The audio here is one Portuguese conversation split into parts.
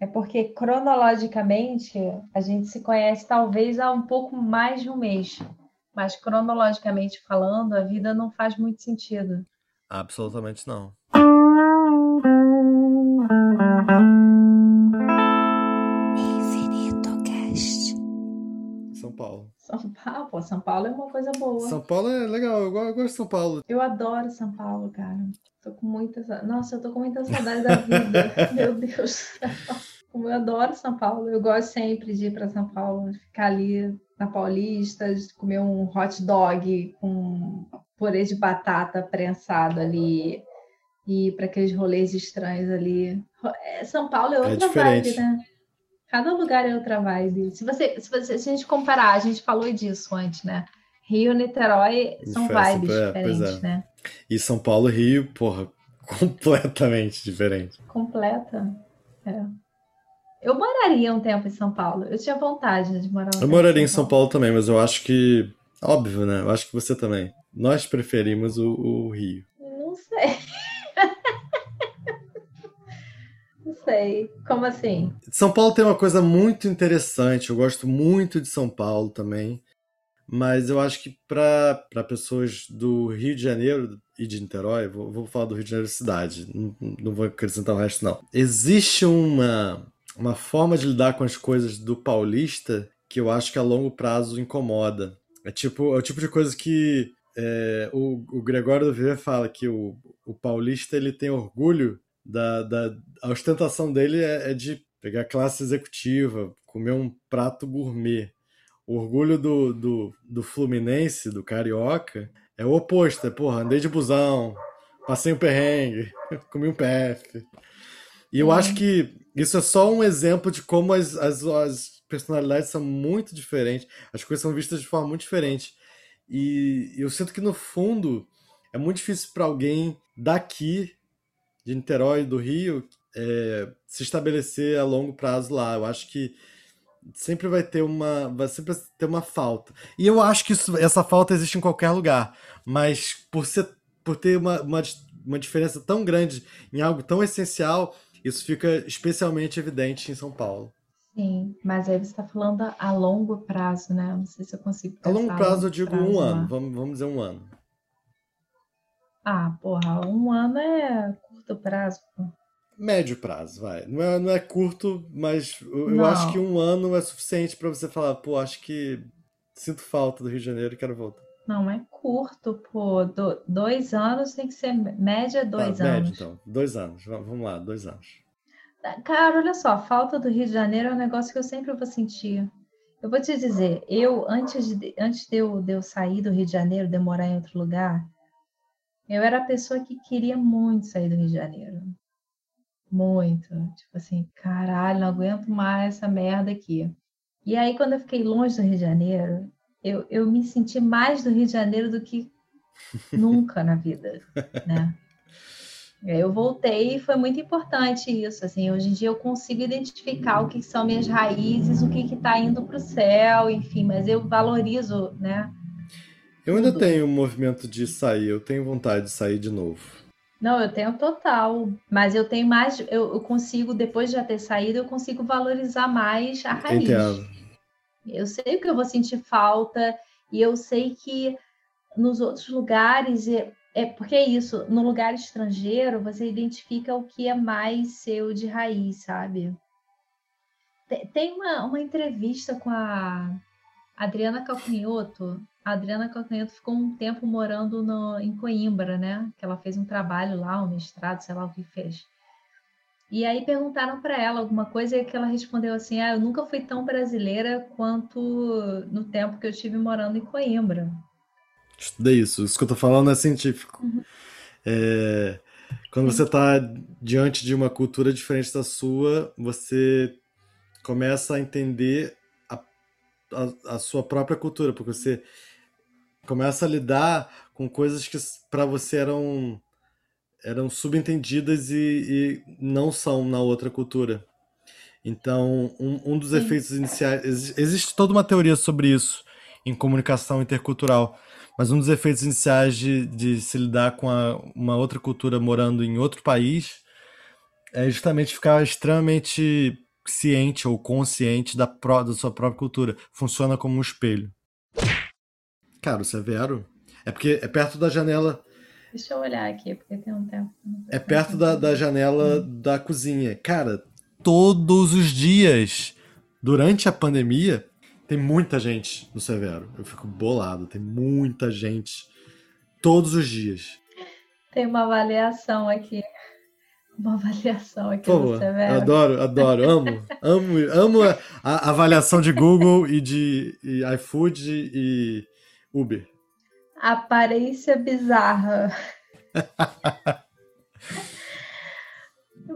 É porque cronologicamente a gente se conhece talvez há um pouco mais de um mês, mas cronologicamente falando, a vida não faz muito sentido. Absolutamente não. Paulo, pô, São Paulo é uma coisa boa. São Paulo é legal, eu gosto de São Paulo. Eu adoro São Paulo, cara. Tô com muita. Nossa, eu tô com muita saudade da vida. Meu Deus. Como eu adoro São Paulo. Eu gosto sempre de ir para São Paulo, ficar ali na Paulista, comer um hot dog com purê de batata prensado ali e ir para aqueles rolês estranhos ali. É, São Paulo é, é outra é vibe, né? Cada lugar é outra vibe. Se você, se você, se a gente comparar, a gente falou disso antes, né? Rio, Niterói são vibes é, diferentes, é. né? E São Paulo e Rio, porra, completamente diferente. Completa. É. Eu moraria um tempo em São Paulo. Eu tinha vontade de morar um Eu moraria em São Paulo. Paulo. também, mas eu acho que. Óbvio, né? Eu acho que você também. Nós preferimos o, o Rio. Sei. Como assim? São Paulo tem uma coisa muito interessante. Eu gosto muito de São Paulo também. Mas eu acho que para pessoas do Rio de Janeiro e de Niterói, vou, vou falar do Rio de Janeiro cidade, não, não vou acrescentar o resto, não. Existe uma, uma forma de lidar com as coisas do paulista que eu acho que a longo prazo incomoda. É tipo é o tipo de coisa que é, o, o Gregório do Viver fala que o, o paulista ele tem orgulho da, da a ostentação dele é, é de pegar classe executiva, comer um prato gourmet. O orgulho do, do, do Fluminense, do Carioca, é o oposto. É, porra, andei de busão, passei um perrengue, comi um PF. E eu uhum. acho que isso é só um exemplo de como as, as, as, personalidades são muito diferentes. As coisas são vistas de forma muito diferente. E eu sinto que, no fundo, é muito difícil para alguém daqui, de Niterói, do Rio, é, se estabelecer a longo prazo lá. Eu acho que sempre vai ter uma vai sempre ter uma falta. E eu acho que isso, essa falta existe em qualquer lugar mas por ser por ter uma, uma, uma diferença tão grande em algo tão essencial isso fica especialmente evidente em São Paulo. Sim mas aí você está falando a longo prazo né? Não sei se eu consigo a longo prazo eu digo prazo, um ano vamos, vamos dizer um ano ah porra um ano é curto prazo pô médio prazo, vai. Não é, não é curto, mas eu, eu acho que um ano é suficiente para você falar, pô, acho que sinto falta do Rio de Janeiro e quero voltar. Não, é curto, pô. Do, dois anos tem que ser média dois tá, anos. Médio, então. Dois anos. Vamos lá, dois anos. Cara, olha só, falta do Rio de Janeiro é um negócio que eu sempre vou sentir. Eu vou te dizer, eu, antes de, antes de, eu, de eu sair do Rio de Janeiro, de morar em outro lugar, eu era a pessoa que queria muito sair do Rio de Janeiro. Muito. Tipo assim, caralho, não aguento mais essa merda aqui. E aí, quando eu fiquei longe do Rio de Janeiro, eu, eu me senti mais do Rio de Janeiro do que nunca na vida, né? Eu voltei e foi muito importante isso. Assim, hoje em dia eu consigo identificar o que são minhas raízes, o que está indo para o céu, enfim, mas eu valorizo, né? Eu ainda tenho um movimento de sair, eu tenho vontade de sair de novo. Não, eu tenho total, mas eu tenho mais, eu, eu, consigo, depois de já ter saído, eu consigo valorizar mais a raiz. Entendo. Eu sei que eu vou sentir falta, e eu sei que nos outros lugares, é, é porque é isso, no lugar estrangeiro, você identifica o que é mais seu de raiz, sabe? Tem uma, uma entrevista com a Adriana Calcanhoto, a Adriana Calcanhoto ficou um tempo morando no, em Coimbra, né? Que ela fez um trabalho lá, um mestrado, sei lá o que fez. E aí perguntaram para ela alguma coisa e que ela respondeu assim: Ah, eu nunca fui tão brasileira quanto no tempo que eu estive morando em Coimbra. Estudei isso. Isso que eu tô falando é científico. Uhum. É... Quando você está diante de uma cultura diferente da sua, você começa a entender a, a, a sua própria cultura, porque você começa a lidar com coisas que para você eram eram subentendidas e, e, não são na outra cultura. Então, um, um dos Sim. efeitos iniciais. Existe toda uma teoria sobre isso em comunicação intercultural, mas um dos efeitos iniciais de, de se lidar com a, uma outra cultura morando em outro país é justamente ficar extremamente ciente ou consciente da, pró da sua própria cultura. Funciona como um espelho. Cara, o Severo é porque é perto da janela. Deixa eu olhar aqui, porque tem um tempo. É perto da, da janela hum. da cozinha. Cara, todos os dias, durante a pandemia, tem muita gente no Severo. Eu fico bolado. Tem muita gente todos os dias. Tem uma avaliação aqui. Uma avaliação aqui Pô, no Severo. Adoro, adoro, amo. amo, amo a, a avaliação de Google e de e iFood e Uber. Aparência bizarra.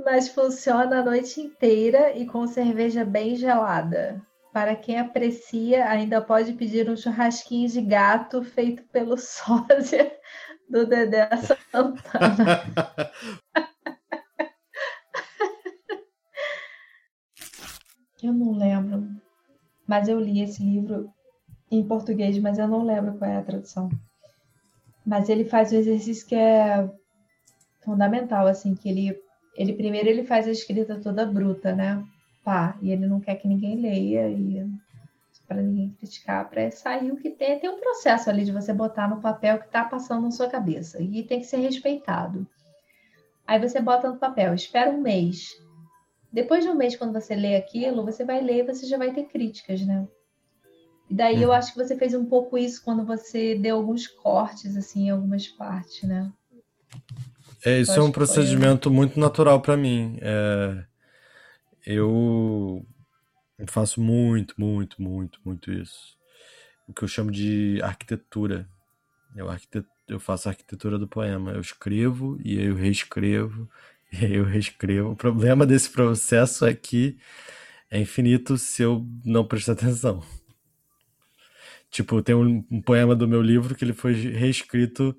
Mas funciona a noite inteira e com cerveja bem gelada. Para quem aprecia, ainda pode pedir um churrasquinho de gato feito pelo sósia do Dedé Santana. eu não lembro, mas eu li esse livro em português, mas eu não lembro qual é a tradução. Mas ele faz um exercício que é fundamental, assim, que ele, ele primeiro ele faz a escrita toda bruta, né? Pá, e ele não quer que ninguém leia e para ninguém criticar, para sair o que tem. Tem um processo ali de você botar no papel que está passando na sua cabeça e tem que ser respeitado. Aí você bota no papel, espera um mês. Depois de um mês, quando você lê aquilo, você vai ler e você já vai ter críticas, né? E daí eu uhum. acho que você fez um pouco isso quando você deu alguns cortes, assim, em algumas partes, né? É, isso é um procedimento foi... muito natural para mim. É, eu faço muito, muito, muito, muito isso. O que eu chamo de arquitetura. Eu, arquitet... eu faço a arquitetura do poema. Eu escrevo e eu reescrevo e aí eu reescrevo. O problema desse processo é que é infinito se eu não prestar atenção. Tipo, tem um, um, poema do meu livro que ele foi reescrito.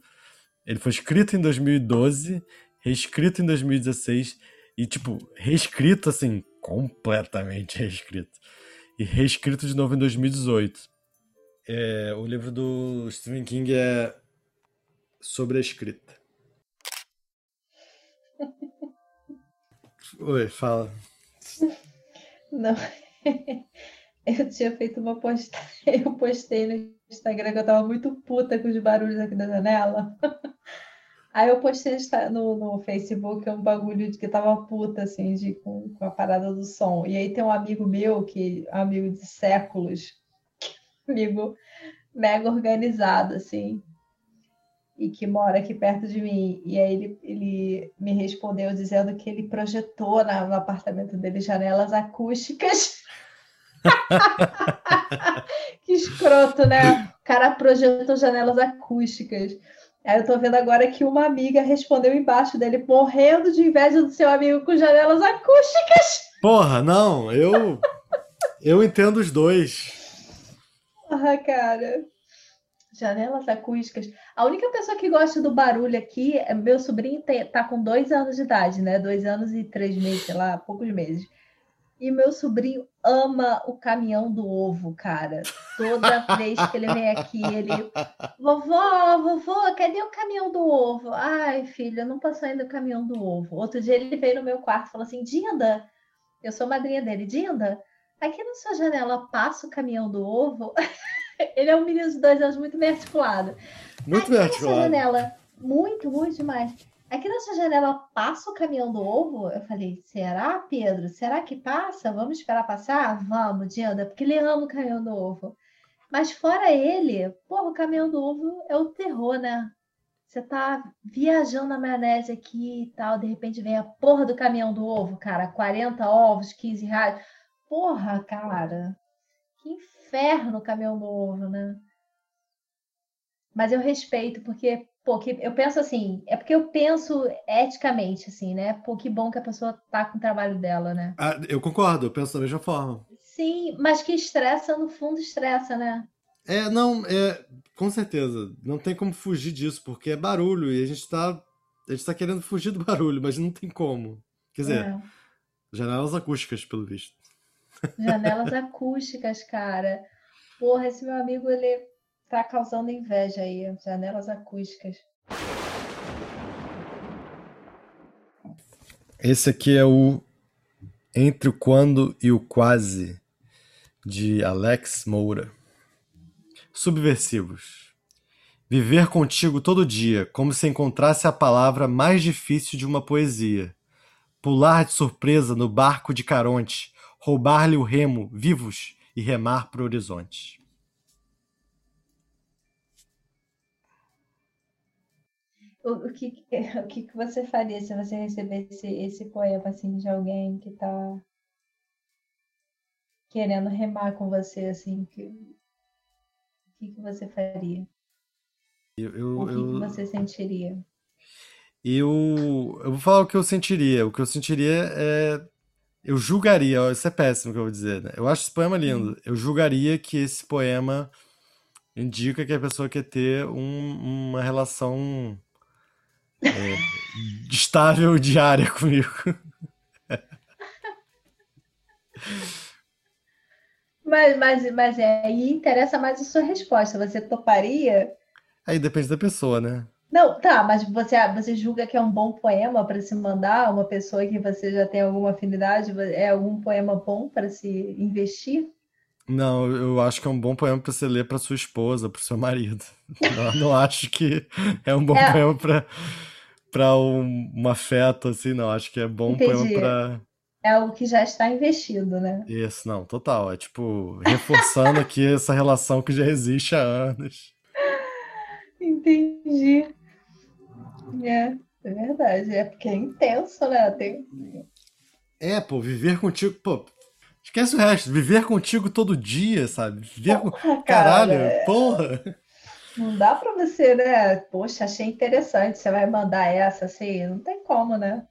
Ele foi escrito em 2012, reescrito em 2016 e, tipo, reescrito assim, completamente reescrito. E reescrito de novo em 2018. É, o livro do Stephen King é sobre a escrita. Oi, fala. Não. Eu tinha feito uma postagem, eu postei no Instagram que eu tava muito puta com os barulhos aqui da janela. Aí eu postei no, no Facebook um bagulho de que tava puta, assim, de, com, com a parada do som. E aí tem um amigo meu, que é amigo de séculos, amigo mega organizado, assim, e que mora aqui perto de mim. E aí ele, ele me respondeu dizendo que ele projetou na, no apartamento dele janelas acústicas que escroto, né? O cara projetou janelas acústicas. Aí eu tô vendo agora que uma amiga respondeu embaixo dele, morrendo de inveja do seu amigo com janelas acústicas. Porra, não, eu. eu entendo os dois. Porra, cara. Janelas acústicas. A única pessoa que gosta do barulho aqui é meu sobrinho, tá com dois anos de idade, né? Dois anos e três meses, sei lá, poucos meses. E meu sobrinho ama o caminhão do ovo, cara. Toda vez que ele vem aqui, ele. Vovó, vovó, cadê o caminhão do ovo? Ai, filha, não passou ainda o caminhão do ovo. Outro dia ele veio no meu quarto e falou assim: Dinda, eu sou madrinha dele, Dinda, aqui na sua janela passa o caminhão do ovo. ele é um menino de dois anos muito bem articulado. Muito bem articulado. janela, muito, muito demais. Aqui na sua janela passa o caminhão do ovo? Eu falei, será, Pedro? Será que passa? Vamos esperar passar? Vamos, Dianda, porque ele ama o caminhão do ovo. Mas fora ele, porra, o caminhão do ovo é o terror, né? Você tá viajando na maionese aqui e tal, de repente vem a porra do caminhão do ovo, cara. 40 ovos, 15 reais. Porra, cara. Que inferno o caminhão do ovo, né? Mas eu respeito, porque pô, que eu penso assim, é porque eu penso eticamente, assim, né? Pô, que bom que a pessoa tá com o trabalho dela, né? Ah, eu concordo, eu penso da mesma forma. Sim, mas que estressa, no fundo, estressa, né? É, não, é, com certeza. Não tem como fugir disso, porque é barulho e a gente tá. A gente tá querendo fugir do barulho, mas não tem como. Quer dizer, é. janelas acústicas, pelo visto. Janelas acústicas, cara. Porra, esse meu amigo, ele Tá causando inveja aí, janelas acústicas. Esse aqui é o Entre o Quando e o Quase, de Alex Moura. Subversivos. Viver contigo todo dia, como se encontrasse a palavra mais difícil de uma poesia. Pular de surpresa no barco de Caronte, roubar-lhe o remo, vivos, e remar para o horizonte. O, o, que, o que você faria se você recebesse esse poema assim, de alguém que está querendo remar com você? Assim, que, o que, que você faria? Eu, eu, o que, eu, que você sentiria? Eu, eu vou falar o que eu sentiria. O que eu sentiria é. Eu julgaria, isso é péssimo que eu vou dizer, né? Eu acho esse poema lindo. Eu julgaria que esse poema indica que a pessoa quer ter um, uma relação é, estável diária comigo. Mas, mas, mas é, aí interessa mais a sua resposta. Você toparia? Aí depende da pessoa, né? Não, tá, mas você, você julga que é um bom poema para se mandar a uma pessoa que você já tem alguma afinidade? É algum poema bom para se investir? Não, eu acho que é um bom poema para você ler para sua esposa, para seu marido. Não, não acho que é um bom é. poema para para um, um afeto, assim, não. Acho que é bom para. É algo que já está investido, né? Isso, não, total. É tipo, reforçando aqui essa relação que já existe há anos. Entendi. É, é verdade. É porque é intenso, né? Tem... É, pô, viver contigo, pô. Esquece o resto, viver contigo todo dia, sabe? Viver porra, com. Caralho, cara, porra! Não dá para você, né? Poxa, achei interessante. Você vai mandar essa assim? Não tem como, né?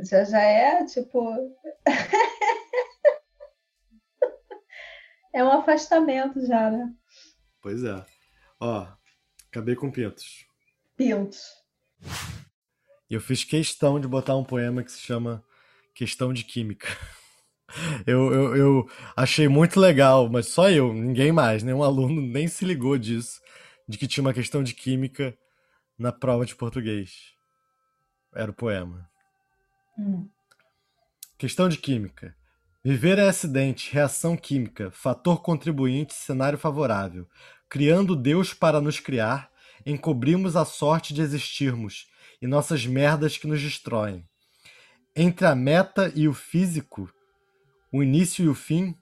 Já já é tipo. é um afastamento já, né? Pois é. Ó, acabei com pintos. Pintos. E eu fiz questão de botar um poema que se chama Questão de Química. Eu, eu, eu, achei muito legal, mas só eu, ninguém mais, nenhum aluno nem se ligou disso de que tinha uma questão de química na prova de português. Era o poema. Hum. Questão de química. Viver é acidente, reação química, fator contribuinte, cenário favorável. Criando Deus para nos criar, encobrimos a sorte de existirmos e nossas merdas que nos destroem. Entre a meta e o físico, o início e o fim,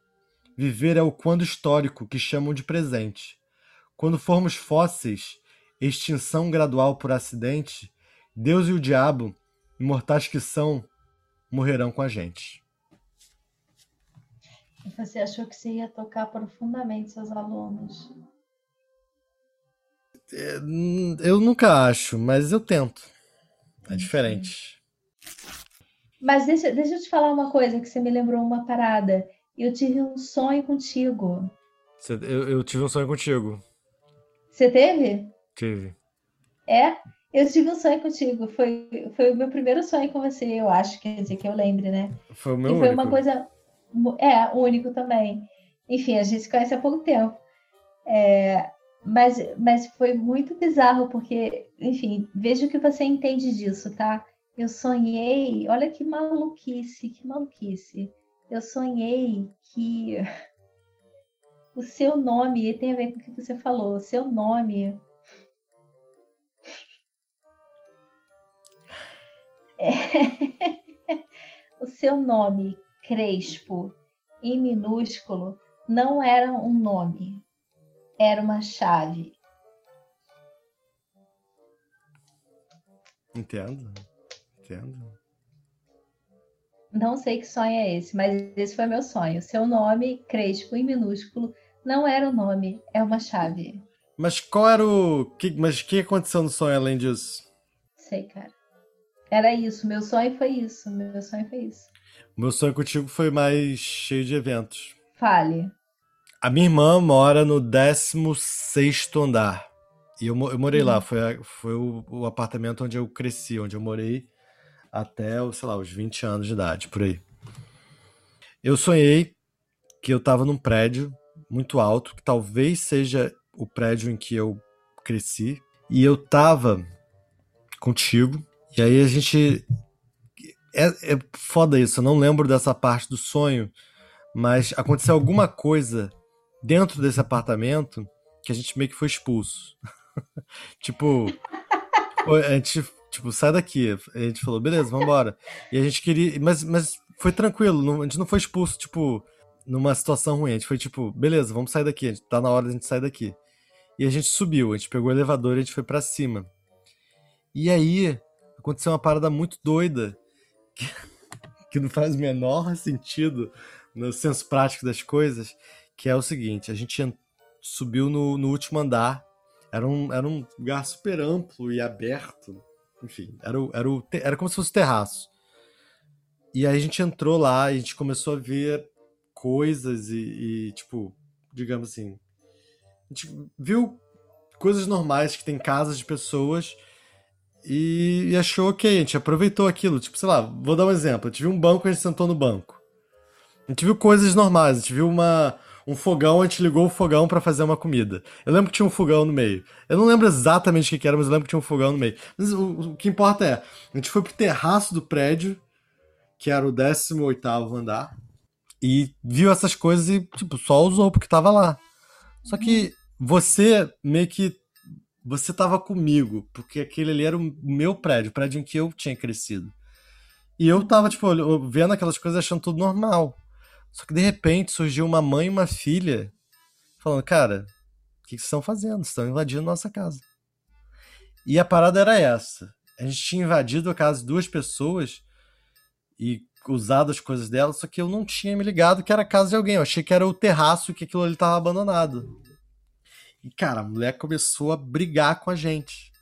viver é o quando histórico que chamam de presente. Quando formos fósseis, extinção gradual por acidente, Deus e o diabo, imortais que são, morrerão com a gente. Você achou que você ia tocar profundamente seus alunos? É, eu nunca acho, mas eu tento. É diferente. Mas deixa, deixa eu te falar uma coisa que você me lembrou uma parada. Eu tive um sonho contigo. Eu, eu tive um sonho contigo. Você teve? Tive. É? Eu tive um sonho contigo. Foi, foi o meu primeiro sonho com você, eu acho, quer dizer, que eu lembre, né? Foi o meu e foi único. uma coisa. É, único também. Enfim, a gente se conhece há pouco tempo. É, mas, mas foi muito bizarro, porque, enfim, veja o que você entende disso, tá? Eu sonhei, olha que maluquice, que maluquice. Eu sonhei que o seu nome tem a ver com o que você falou. O seu nome. É... o seu nome, Crespo, em minúsculo, não era um nome, era uma chave. Entendo, entendo. Não sei que sonho é esse, mas esse foi meu sonho. Seu nome, Crespo, em minúsculo, não era o nome, é uma chave. Mas qual era o. Que, mas o que aconteceu no sonho além disso? Sei, cara. Era isso, meu sonho foi isso. Meu sonho foi isso. O meu sonho contigo foi mais cheio de eventos. Fale. A minha irmã mora no 16 andar. E eu, eu morei lá. Uhum. Foi, foi o, o, apartamento onde eu cresci, onde eu morei até, sei lá, os 20 anos de idade, por aí. Eu sonhei que eu tava num prédio muito alto, que talvez seja o prédio em que eu cresci. E eu tava contigo. E aí a gente. é, é foda isso, eu não lembro dessa parte do sonho, mas aconteceu alguma coisa dentro desse apartamento que a gente meio que foi expulso. tipo, a gente, tipo, sai daqui. A gente falou, beleza, vamos embora. E a gente queria, mas, mas foi tranquilo, a gente não foi expulso, tipo, numa situação ruim. A gente foi tipo, beleza, vamos sair daqui, tá na hora a gente sair daqui. E a gente subiu, a gente pegou o elevador e a gente foi para cima. E aí, aconteceu uma parada muito doida, que, que não faz o menor sentido no senso prático das coisas, que é o seguinte, a gente subiu no, no último andar, era um, era um lugar super amplo e aberto, enfim, era, o, era, o, era como se fosse terraço. E aí a gente entrou lá a gente começou a ver coisas e, e, tipo, digamos assim, a gente viu coisas normais que tem casas de pessoas e, e, achou ok, a gente aproveitou aquilo. Tipo, sei lá, vou dar um exemplo. A gente viu um banco, a gente sentou no banco. A gente viu coisas normais, a gente viu uma, um fogão, a gente ligou o fogão para fazer uma comida. Eu lembro que tinha um fogão no meio. Eu não lembro exatamente o que, era, mas eu lembro que tinha um fogão no meio. Mas o, o que importa é, a gente foi pro terraço do prédio, que era o 18 andar, e viu essas coisas e, tipo, só usou porque tava lá. Só que você meio que. Você tava comigo, porque aquele ali era o meu prédio, o prédio em que eu tinha crescido. E eu tava, tipo, vendo aquelas coisas achando tudo normal. Só que de repente surgiu uma mãe e uma filha falando, cara, o que, vocês estão fazendo? Estão invadindo nossa casa. E a parada era essa. A gente tinha invadido a casa de duas pessoas e usado as coisas dela, só que eu não tinha me ligado que era a casa de alguém. Eu achei que era o terraço que aquilo ali tava abandonado. E, cara, a mulher começou a brigar com a gente.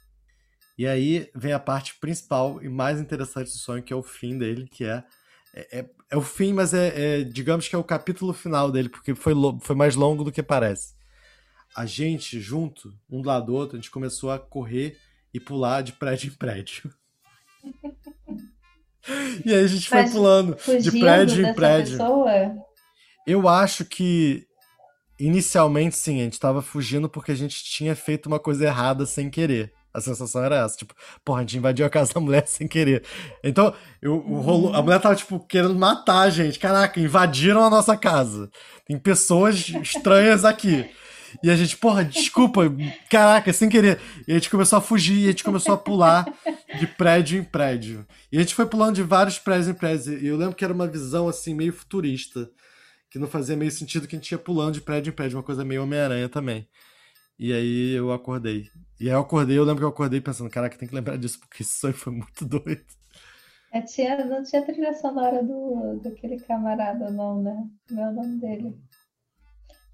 E aí vem a parte principal e mais interessante do sonho, que é o fim dele, que é. É, é, o fim, mas é, é, digamos que é o capítulo final dele, porque foi, foi mais longo do que parece. A gente, junto, um do lado do outro, a gente começou a correr e pular de prédio em prédio. E aí a gente foi pulando de prédio em prédio. Pessoa? Eu acho que inicialmente sim, a gente tava fugindo porque a gente tinha feito uma coisa errada sem querer. A sensação era essa, tipo, porra, a gente invadiu a casa da mulher sem querer. Então, eu, o rolo, a mulher tava, tipo, querendo matar a gente. Caraca, invadiram a nossa casa. Tem pessoas estranhas aqui. E a gente, porra, desculpa, caraca, sem querer. E a gente começou a fugir, e a gente começou a pular de prédio em prédio. E a gente foi pulando de vários prédios em prédios. E eu lembro que era uma visão, assim, meio futurista. Que não fazia meio sentido que a gente ia pulando de prédio em prédio, uma coisa meio Homem-Aranha também. E aí eu acordei. E aí eu acordei, eu lembro que eu acordei pensando, caraca, tem que lembrar disso, porque esse sonho foi muito doido. É, tinha, não tinha trilha sonora do, daquele camarada, não, né? Meu nome dele.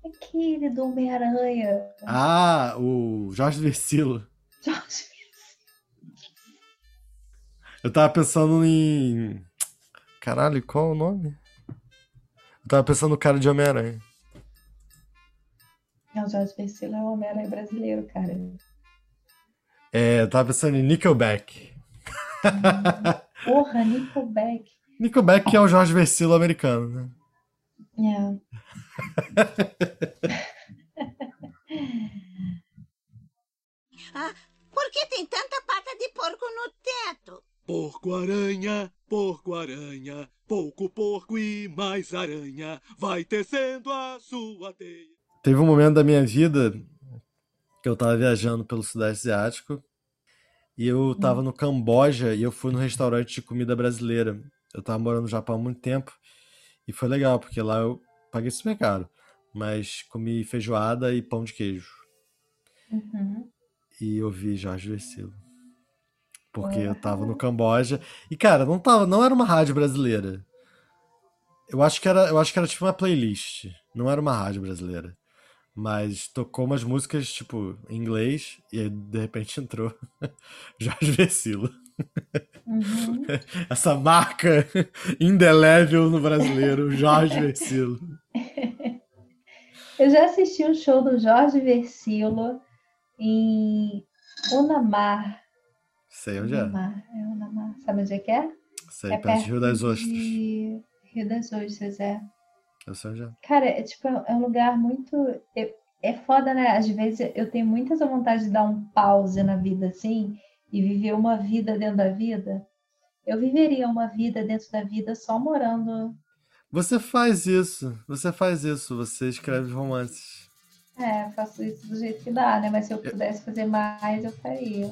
Aquele do Homem-Aranha. Ah, o Jorge Versilo. Jorge Eu tava pensando em. Caralho, qual é o nome? Eu tava pensando no cara de Homem-Aranha. Não, o Jorge Versilo é o Homem-Aranha brasileiro, cara. É, eu tava pensando em Nickelback. Porra, Nickelback. Nickelback é o Jorge Versilo americano, né? É. ah, por que tem tanta pata de porco no teto? Porco-aranha, porco-aranha, pouco porco e mais aranha, vai tecendo a sua teia. Teve um momento da minha vida que eu tava viajando pelo Sudeste Asiático e eu tava hum. no Camboja e eu fui no restaurante de comida brasileira. Eu tava morando no Japão há muito tempo e foi legal, porque lá eu paguei super caro, mas comi feijoada e pão de queijo. Uhum. E ouvi Jorge Versilo. Porque eu tava no Camboja. E, cara, não, tava, não era uma rádio brasileira. Eu acho que era, eu acho que era tipo uma playlist. Não era uma rádio brasileira. Mas tocou umas músicas, tipo, em inglês, e aí de repente entrou Jorge Versilo. Uhum. Essa marca indelével no brasileiro, Jorge Versilo. Eu já assisti um show do Jorge Versilo em Unamar. Sei onde é. Unamar, é. Unamar. Sabe onde é que é? Sei, é perto de Rio das Ostras. De... Rio das Ostras, é. Eu sou já. Cara, é tipo, é um é lugar muito. É, é foda, né? Às vezes eu tenho muitas essa vontade de dar um pause na vida assim e viver uma vida dentro da vida. Eu viveria uma vida dentro da vida só morando. Você faz isso, você faz isso, você escreve romances. É, faço isso do jeito que dá, né? Mas se eu é. pudesse fazer mais, eu faria.